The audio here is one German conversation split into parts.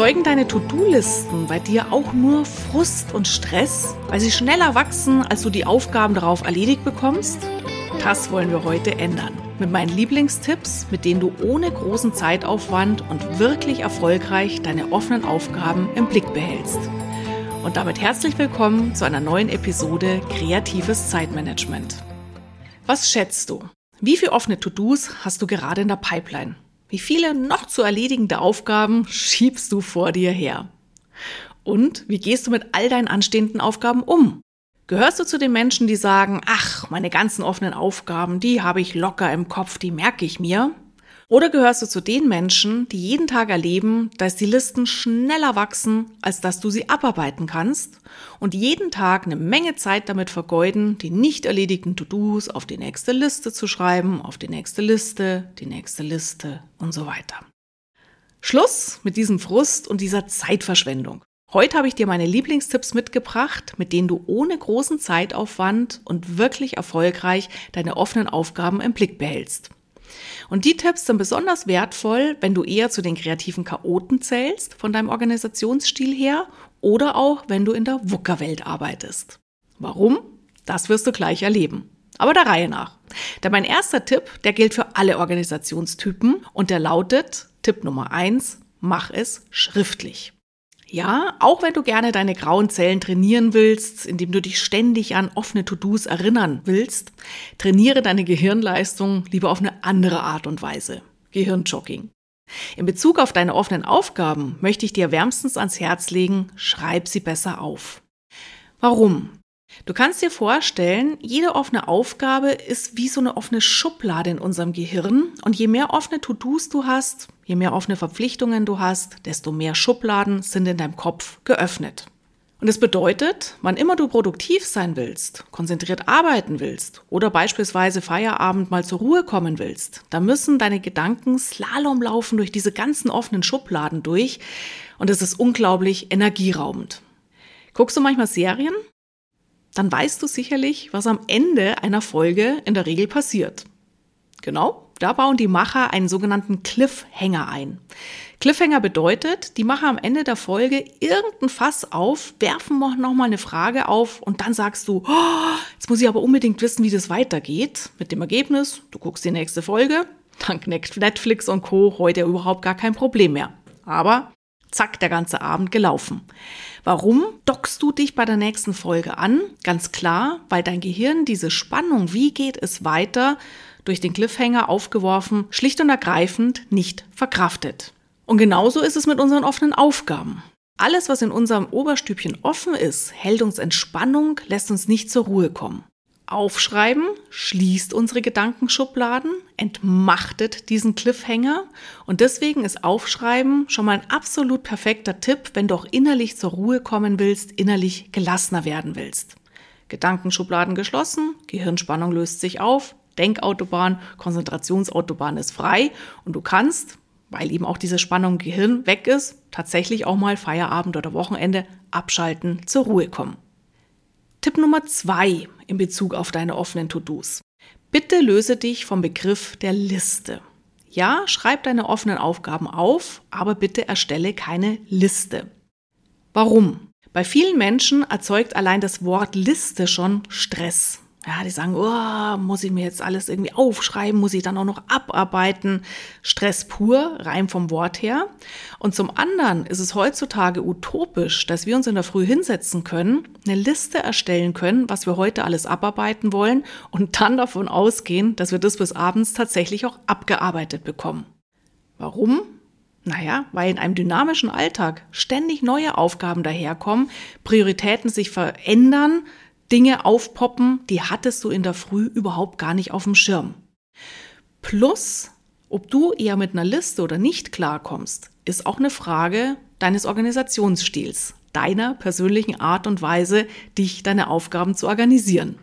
Erzeugen deine To-Do-Listen bei dir auch nur Frust und Stress, weil sie schneller wachsen, als du die Aufgaben darauf erledigt bekommst? Das wollen wir heute ändern. Mit meinen Lieblingstipps, mit denen du ohne großen Zeitaufwand und wirklich erfolgreich deine offenen Aufgaben im Blick behältst. Und damit herzlich willkommen zu einer neuen Episode Kreatives Zeitmanagement. Was schätzt du? Wie viele offene To-Dos hast du gerade in der Pipeline? Wie viele noch zu erledigende Aufgaben schiebst du vor dir her? Und wie gehst du mit all deinen anstehenden Aufgaben um? Gehörst du zu den Menschen, die sagen, ach, meine ganzen offenen Aufgaben, die habe ich locker im Kopf, die merke ich mir? Oder gehörst du zu den Menschen, die jeden Tag erleben, dass die Listen schneller wachsen, als dass du sie abarbeiten kannst und jeden Tag eine Menge Zeit damit vergeuden, die nicht erledigten To-Dos auf die nächste Liste zu schreiben, auf die nächste Liste, die nächste Liste und so weiter. Schluss mit diesem Frust und dieser Zeitverschwendung. Heute habe ich dir meine Lieblingstipps mitgebracht, mit denen du ohne großen Zeitaufwand und wirklich erfolgreich deine offenen Aufgaben im Blick behältst. Und die Tipps sind besonders wertvoll, wenn du eher zu den kreativen Chaoten zählst, von deinem Organisationsstil her, oder auch, wenn du in der Wuckerwelt arbeitest. Warum? Das wirst du gleich erleben. Aber der Reihe nach. Denn mein erster Tipp, der gilt für alle Organisationstypen und der lautet, Tipp Nummer eins: mach es schriftlich. Ja, auch wenn du gerne deine grauen Zellen trainieren willst, indem du dich ständig an offene To-Dos erinnern willst, trainiere deine Gehirnleistung lieber auf eine andere Art und Weise. Gehirnjogging. In Bezug auf deine offenen Aufgaben möchte ich dir wärmstens ans Herz legen, schreib sie besser auf. Warum? Du kannst dir vorstellen, jede offene Aufgabe ist wie so eine offene Schublade in unserem Gehirn. Und je mehr offene To-Dos du hast, je mehr offene Verpflichtungen du hast, desto mehr Schubladen sind in deinem Kopf geöffnet. Und das bedeutet, wann immer du produktiv sein willst, konzentriert arbeiten willst oder beispielsweise Feierabend mal zur Ruhe kommen willst, da müssen deine Gedanken Slalom laufen durch diese ganzen offenen Schubladen durch und es ist unglaublich energieraubend. Guckst du manchmal Serien? Dann weißt du sicherlich, was am Ende einer Folge in der Regel passiert. Genau, da bauen die Macher einen sogenannten Cliffhanger ein. Cliffhanger bedeutet, die Macher am Ende der Folge irgendein Fass auf, werfen noch mal eine Frage auf und dann sagst du, oh, jetzt muss ich aber unbedingt wissen, wie das weitergeht. Mit dem Ergebnis, du guckst die nächste Folge, dank Netflix und Co. heute überhaupt gar kein Problem mehr. Aber zack, der ganze Abend gelaufen. Warum dockst du dich bei der nächsten Folge an? Ganz klar, weil dein Gehirn diese Spannung, wie geht es weiter, durch den Cliffhanger aufgeworfen, schlicht und ergreifend nicht verkraftet. Und genauso ist es mit unseren offenen Aufgaben. Alles, was in unserem Oberstübchen offen ist, hält uns Entspannung, lässt uns nicht zur Ruhe kommen. Aufschreiben schließt unsere Gedankenschubladen, entmachtet diesen Cliffhanger und deswegen ist Aufschreiben schon mal ein absolut perfekter Tipp, wenn du auch innerlich zur Ruhe kommen willst, innerlich gelassener werden willst. Gedankenschubladen geschlossen, Gehirnspannung löst sich auf, Denkautobahn, Konzentrationsautobahn ist frei und du kannst, weil eben auch diese Spannung im Gehirn weg ist, tatsächlich auch mal Feierabend oder Wochenende abschalten, zur Ruhe kommen. Tipp Nummer zwei in Bezug auf deine offenen To-Dos. Bitte löse dich vom Begriff der Liste. Ja, schreib deine offenen Aufgaben auf, aber bitte erstelle keine Liste. Warum? Bei vielen Menschen erzeugt allein das Wort Liste schon Stress. Ja, die sagen, oh, muss ich mir jetzt alles irgendwie aufschreiben, muss ich dann auch noch abarbeiten. Stress pur, rein vom Wort her. Und zum anderen ist es heutzutage utopisch, dass wir uns in der Früh hinsetzen können, eine Liste erstellen können, was wir heute alles abarbeiten wollen und dann davon ausgehen, dass wir das bis abends tatsächlich auch abgearbeitet bekommen. Warum? Naja, weil in einem dynamischen Alltag ständig neue Aufgaben daherkommen, Prioritäten sich verändern, Dinge aufpoppen, die hattest du in der Früh überhaupt gar nicht auf dem Schirm. Plus, ob du eher mit einer Liste oder nicht klarkommst, ist auch eine Frage deines Organisationsstils, deiner persönlichen Art und Weise, dich deine Aufgaben zu organisieren.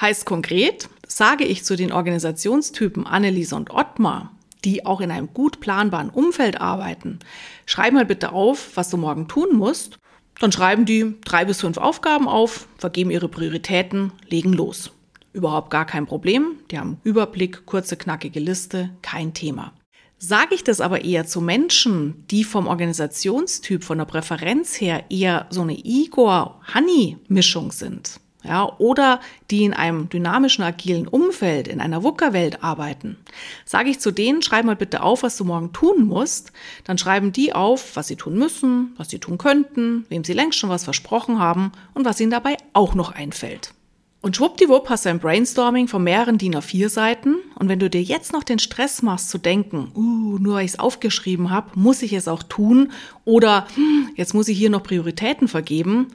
Heißt konkret, sage ich zu den Organisationstypen Anneliese und Ottmar, die auch in einem gut planbaren Umfeld arbeiten, schreib mal bitte auf, was du morgen tun musst dann schreiben die drei bis fünf Aufgaben auf, vergeben ihre Prioritäten, legen los. Überhaupt gar kein Problem. Die haben Überblick, kurze, knackige Liste, kein Thema. Sage ich das aber eher zu Menschen, die vom Organisationstyp, von der Präferenz her eher so eine Igor-Honey-Mischung sind, ja, oder die in einem dynamischen, agilen Umfeld, in einer VUCA-Welt arbeiten, sage ich zu denen, schreib mal bitte auf, was du morgen tun musst, dann schreiben die auf, was sie tun müssen, was sie tun könnten, wem sie längst schon was versprochen haben und was ihnen dabei auch noch einfällt. Und schwuppdiwupp hast du ein Brainstorming von mehreren DIN A4 Seiten. Und wenn du dir jetzt noch den Stress machst zu denken, uh, nur weil ich es aufgeschrieben habe, muss ich es auch tun oder hm, jetzt muss ich hier noch Prioritäten vergeben,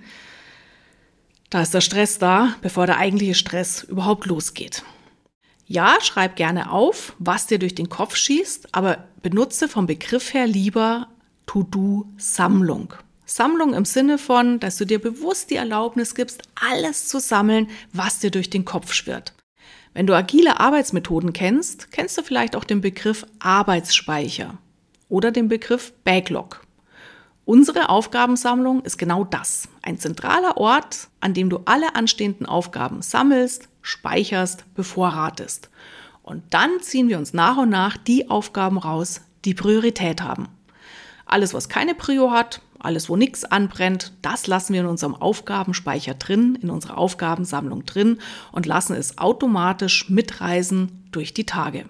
da ist der Stress da, bevor der eigentliche Stress überhaupt losgeht. Ja, schreib gerne auf, was dir durch den Kopf schießt, aber benutze vom Begriff her lieber To-Do-Sammlung. Sammlung im Sinne von, dass du dir bewusst die Erlaubnis gibst, alles zu sammeln, was dir durch den Kopf schwirrt. Wenn du agile Arbeitsmethoden kennst, kennst du vielleicht auch den Begriff Arbeitsspeicher oder den Begriff Backlog. Unsere Aufgabensammlung ist genau das. Ein zentraler Ort, an dem du alle anstehenden Aufgaben sammelst, speicherst, bevorratest. Und dann ziehen wir uns nach und nach die Aufgaben raus, die Priorität haben. Alles, was keine Prio hat, alles, wo nichts anbrennt, das lassen wir in unserem Aufgabenspeicher drin, in unserer Aufgabensammlung drin und lassen es automatisch mitreisen durch die Tage.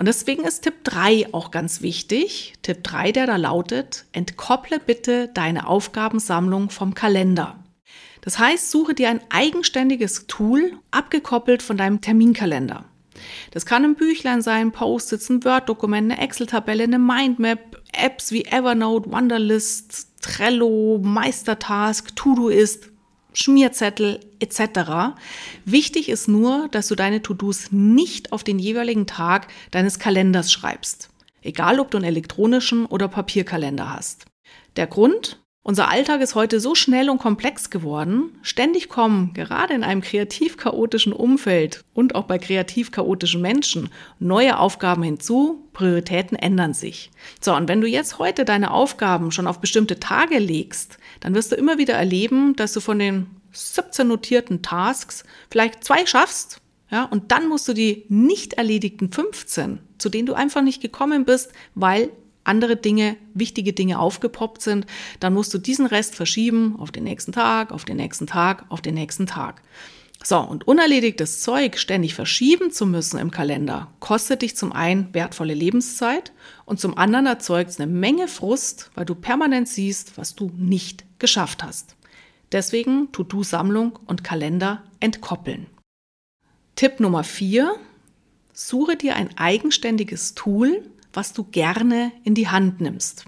Und deswegen ist Tipp 3 auch ganz wichtig. Tipp 3, der da lautet, entkopple bitte deine Aufgabensammlung vom Kalender. Das heißt, suche dir ein eigenständiges Tool, abgekoppelt von deinem Terminkalender. Das kann ein Büchlein sein, Post-its, ein Word-Dokument, eine Excel-Tabelle, eine Mindmap, Apps wie Evernote, Wunderlist, Trello, Meistertask, Todoist, Schmierzettel etc. Wichtig ist nur, dass du deine To-Dos nicht auf den jeweiligen Tag deines Kalenders schreibst. Egal, ob du einen elektronischen oder Papierkalender hast. Der Grund? Unser Alltag ist heute so schnell und komplex geworden. Ständig kommen, gerade in einem kreativ chaotischen Umfeld und auch bei kreativ chaotischen Menschen, neue Aufgaben hinzu, Prioritäten ändern sich. So, und wenn du jetzt heute deine Aufgaben schon auf bestimmte Tage legst, dann wirst du immer wieder erleben, dass du von den 17 notierten Tasks vielleicht zwei schaffst, ja, und dann musst du die nicht erledigten 15, zu denen du einfach nicht gekommen bist, weil andere Dinge, wichtige Dinge aufgepoppt sind, dann musst du diesen Rest verschieben auf den nächsten Tag, auf den nächsten Tag, auf den nächsten Tag. So, und unerledigtes Zeug ständig verschieben zu müssen im Kalender, kostet dich zum einen wertvolle Lebenszeit und zum anderen erzeugt es eine Menge Frust, weil du permanent siehst, was du nicht geschafft hast. Deswegen To-Do-Sammlung und Kalender entkoppeln. Tipp Nummer vier: Suche dir ein eigenständiges Tool, was du gerne in die Hand nimmst.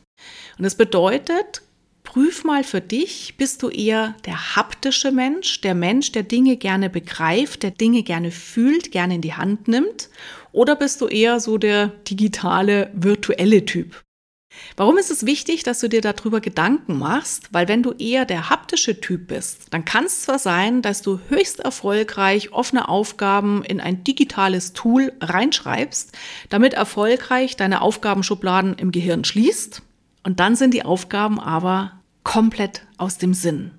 Und das bedeutet, prüf mal für dich, bist du eher der haptische Mensch, der Mensch, der Dinge gerne begreift, der Dinge gerne fühlt, gerne in die Hand nimmt, oder bist du eher so der digitale, virtuelle Typ? Warum ist es wichtig, dass du dir darüber Gedanken machst? Weil wenn du eher der haptische Typ bist, dann kann es zwar sein, dass du höchst erfolgreich offene Aufgaben in ein digitales Tool reinschreibst, damit erfolgreich deine Aufgabenschubladen im Gehirn schließt und dann sind die Aufgaben aber komplett aus dem Sinn.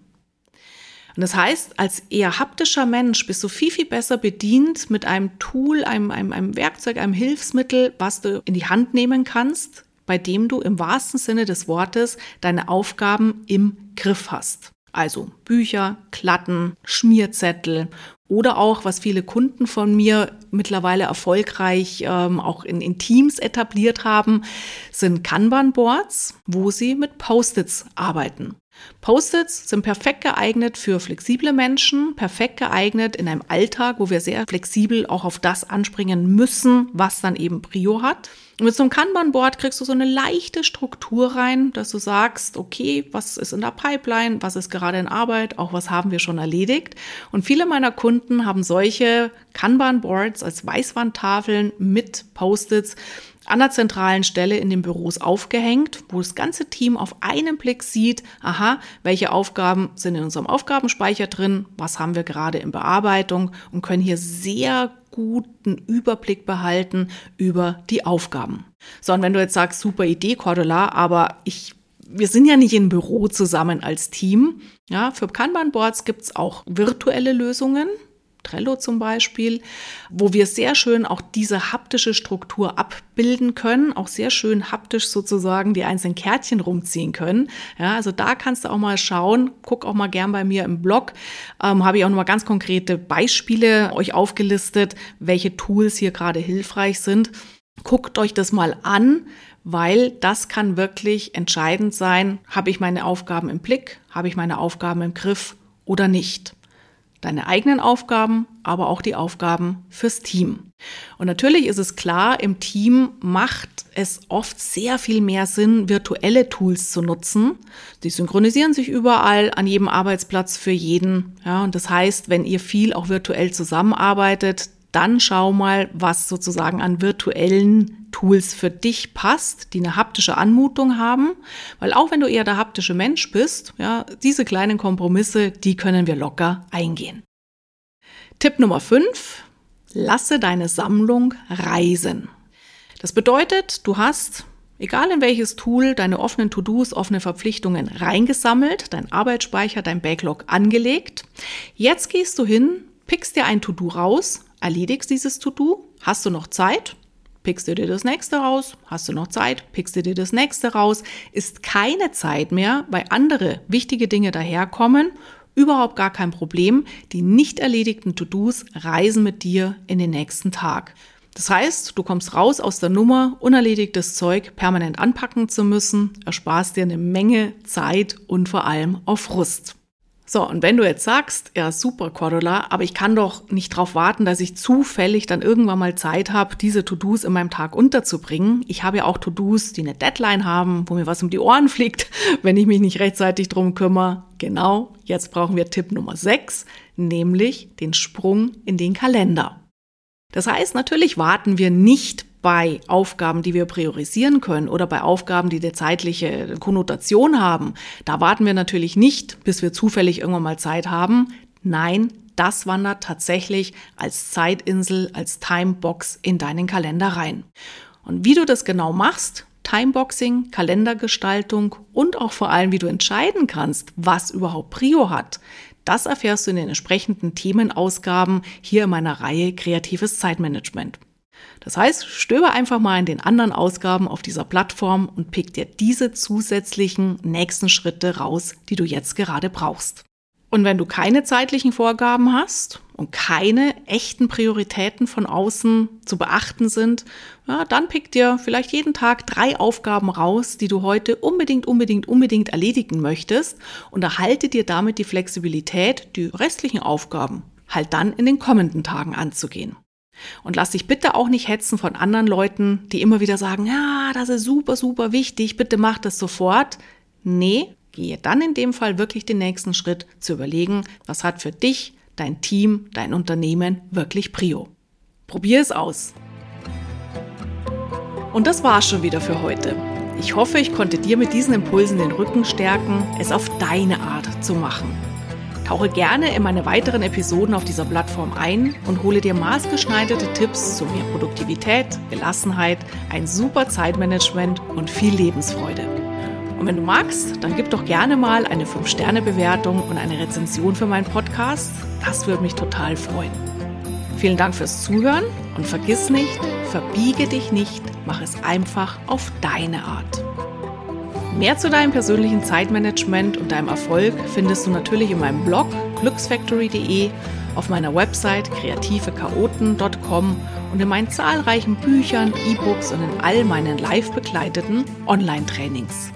Und das heißt, als eher haptischer Mensch bist du viel, viel besser bedient mit einem Tool, einem, einem, einem Werkzeug, einem Hilfsmittel, was du in die Hand nehmen kannst, bei dem du im wahrsten Sinne des Wortes deine Aufgaben im Griff hast. Also Bücher, Klatten, Schmierzettel oder auch, was viele Kunden von mir mittlerweile erfolgreich ähm, auch in, in Teams etabliert haben, sind Kanban-Boards, wo sie mit Post-its arbeiten. Post-its sind perfekt geeignet für flexible Menschen, perfekt geeignet in einem Alltag, wo wir sehr flexibel auch auf das anspringen müssen, was dann eben Prio hat. Und mit so einem Kanban-Board kriegst du so eine leichte Struktur rein, dass du sagst, okay, was ist in der Pipeline, was ist gerade in Arbeit, auch was haben wir schon erledigt. Und viele meiner Kunden haben solche Kanban-Boards als Weißwandtafeln mit Post-its an der zentralen Stelle in den Büros aufgehängt, wo das ganze Team auf einen Blick sieht, aha, welche Aufgaben sind in unserem Aufgabenspeicher drin, was haben wir gerade in Bearbeitung und können hier sehr guten Überblick behalten über die Aufgaben. So, und wenn du jetzt sagst, super Idee, Cordula, aber ich wir sind ja nicht im Büro zusammen als Team. Ja, für Kanban-Boards gibt es auch virtuelle Lösungen. Trello zum Beispiel, wo wir sehr schön auch diese haptische Struktur abbilden können, auch sehr schön haptisch sozusagen die einzelnen Kärtchen rumziehen können. Ja, also da kannst du auch mal schauen, guck auch mal gern bei mir im Blog, ähm, habe ich auch noch mal ganz konkrete Beispiele euch aufgelistet, welche Tools hier gerade hilfreich sind. Guckt euch das mal an, weil das kann wirklich entscheidend sein, habe ich meine Aufgaben im Blick, habe ich meine Aufgaben im Griff oder nicht deine eigenen Aufgaben, aber auch die Aufgaben fürs Team. Und natürlich ist es klar, im Team macht es oft sehr viel mehr Sinn, virtuelle Tools zu nutzen. Die synchronisieren sich überall an jedem Arbeitsplatz für jeden. Ja, und das heißt, wenn ihr viel auch virtuell zusammenarbeitet, dann schau mal, was sozusagen an virtuellen Tools für dich passt, die eine haptische Anmutung haben, weil auch wenn du eher der haptische Mensch bist, ja, diese kleinen Kompromisse, die können wir locker eingehen. Tipp Nummer 5, lasse deine Sammlung reisen. Das bedeutet, du hast egal in welches Tool, deine offenen To-Dos, offene Verpflichtungen reingesammelt, dein Arbeitsspeicher, dein Backlog angelegt. Jetzt gehst du hin, pickst dir ein To-Do raus, erledigst dieses To-Do, hast du noch Zeit, pickst du dir das nächste raus, hast du noch Zeit, pickst du dir das nächste raus, ist keine Zeit mehr, weil andere wichtige Dinge daherkommen, überhaupt gar kein Problem, die nicht erledigten To-Dos reisen mit dir in den nächsten Tag. Das heißt, du kommst raus aus der Nummer, unerledigtes Zeug permanent anpacken zu müssen, ersparst dir eine Menge Zeit und vor allem auf Frust. So, und wenn du jetzt sagst, ja, super, Cordula, aber ich kann doch nicht darauf warten, dass ich zufällig dann irgendwann mal Zeit habe, diese To-Dos in meinem Tag unterzubringen. Ich habe ja auch To-Dos, die eine Deadline haben, wo mir was um die Ohren fliegt, wenn ich mich nicht rechtzeitig drum kümmere. Genau, jetzt brauchen wir Tipp Nummer 6, nämlich den Sprung in den Kalender. Das heißt, natürlich warten wir nicht bei Aufgaben, die wir priorisieren können oder bei Aufgaben, die eine zeitliche Konnotation haben, da warten wir natürlich nicht, bis wir zufällig irgendwann mal Zeit haben. Nein, das wandert tatsächlich als Zeitinsel, als Timebox in deinen Kalender rein. Und wie du das genau machst, Timeboxing, Kalendergestaltung und auch vor allem, wie du entscheiden kannst, was überhaupt Prio hat, das erfährst du in den entsprechenden Themenausgaben hier in meiner Reihe Kreatives Zeitmanagement. Das heißt, stöber einfach mal in den anderen Ausgaben auf dieser Plattform und pick dir diese zusätzlichen nächsten Schritte raus, die du jetzt gerade brauchst. Und wenn du keine zeitlichen Vorgaben hast und keine echten Prioritäten von außen zu beachten sind, ja, dann pick dir vielleicht jeden Tag drei Aufgaben raus, die du heute unbedingt, unbedingt, unbedingt erledigen möchtest und erhalte dir damit die Flexibilität, die restlichen Aufgaben halt dann in den kommenden Tagen anzugehen. Und lass dich bitte auch nicht hetzen von anderen Leuten, die immer wieder sagen, ja, das ist super, super wichtig, bitte mach das sofort. Nee, gehe dann in dem Fall wirklich den nächsten Schritt zu überlegen, was hat für dich, dein Team, dein Unternehmen wirklich Prio. Probier es aus. Und das war's schon wieder für heute. Ich hoffe, ich konnte dir mit diesen Impulsen den Rücken stärken, es auf deine Art zu machen. Tauche gerne in meine weiteren Episoden auf dieser Plattform ein und hole dir maßgeschneiderte Tipps zu mehr Produktivität, Gelassenheit, ein super Zeitmanagement und viel Lebensfreude. Und wenn du magst, dann gib doch gerne mal eine 5-Sterne-Bewertung und eine Rezension für meinen Podcast. Das würde mich total freuen. Vielen Dank fürs Zuhören und vergiss nicht, verbiege dich nicht, mach es einfach auf deine Art. Mehr zu deinem persönlichen Zeitmanagement und deinem Erfolg findest du natürlich in meinem Blog glücksfactory.de, auf meiner Website kreativechaoten.com und in meinen zahlreichen Büchern, E-Books und in all meinen live begleiteten Online-Trainings.